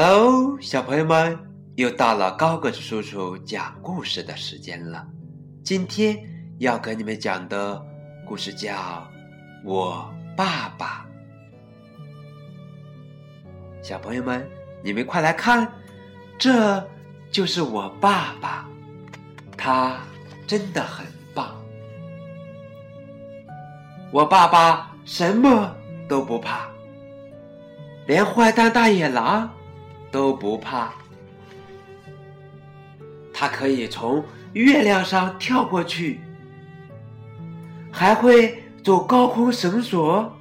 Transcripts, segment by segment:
Hello，小朋友们，又到了高个子叔叔讲故事的时间了。今天要给你们讲的故事叫《我爸爸》。小朋友们，你们快来看，这就是我爸爸，他真的很棒。我爸爸什么都不怕，连坏蛋大野狼。都不怕，他可以从月亮上跳过去，还会走高空绳索，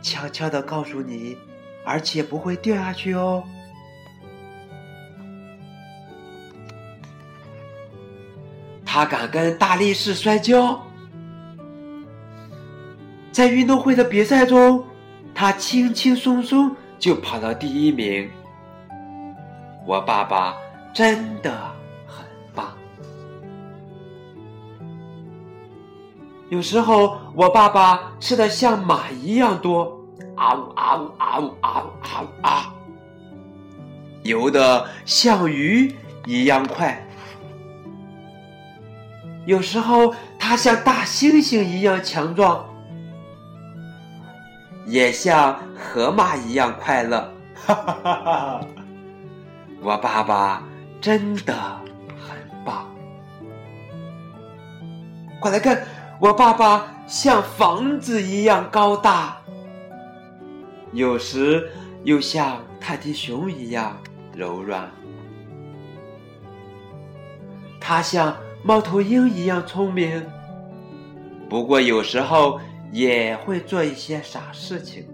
悄悄的告诉你，而且不会掉下去哦。他敢跟大力士摔跤，在运动会的比赛中，他轻轻松松。就跑到第一名，我爸爸真的很棒。有时候我爸爸吃的像马一样多，啊呜啊呜啊呜啊呜啊呜啊，游的像鱼一样快。有时候他像大猩猩一样强壮。也像河马一样快乐，哈哈哈哈！我爸爸真的很棒。快来看，我爸爸像房子一样高大，有时又像泰迪熊一样柔软。他像猫头鹰一样聪明，不过有时候。也会做一些傻事情。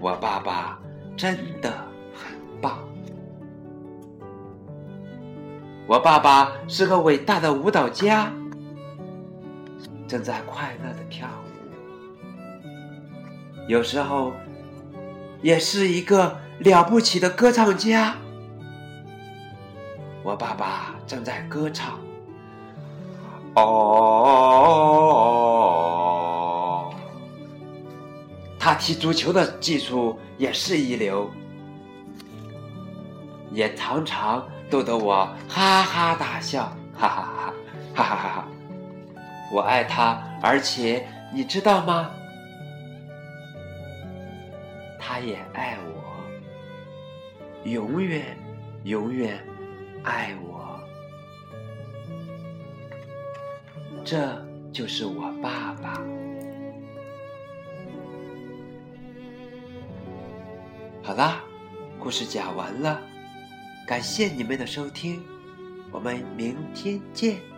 我爸爸真的很棒。我爸爸是个伟大的舞蹈家，正在快乐的跳舞。有时候，也是一个了不起的歌唱家。我爸爸正在歌唱。哦，踢足球的技术也是一流，也常常逗得我哈哈大笑，哈哈哈，哈哈哈哈！我爱他，而且你知道吗？他也爱我，永远，永远爱我。这就是我爸爸。好啦，故事讲完了，感谢你们的收听，我们明天见。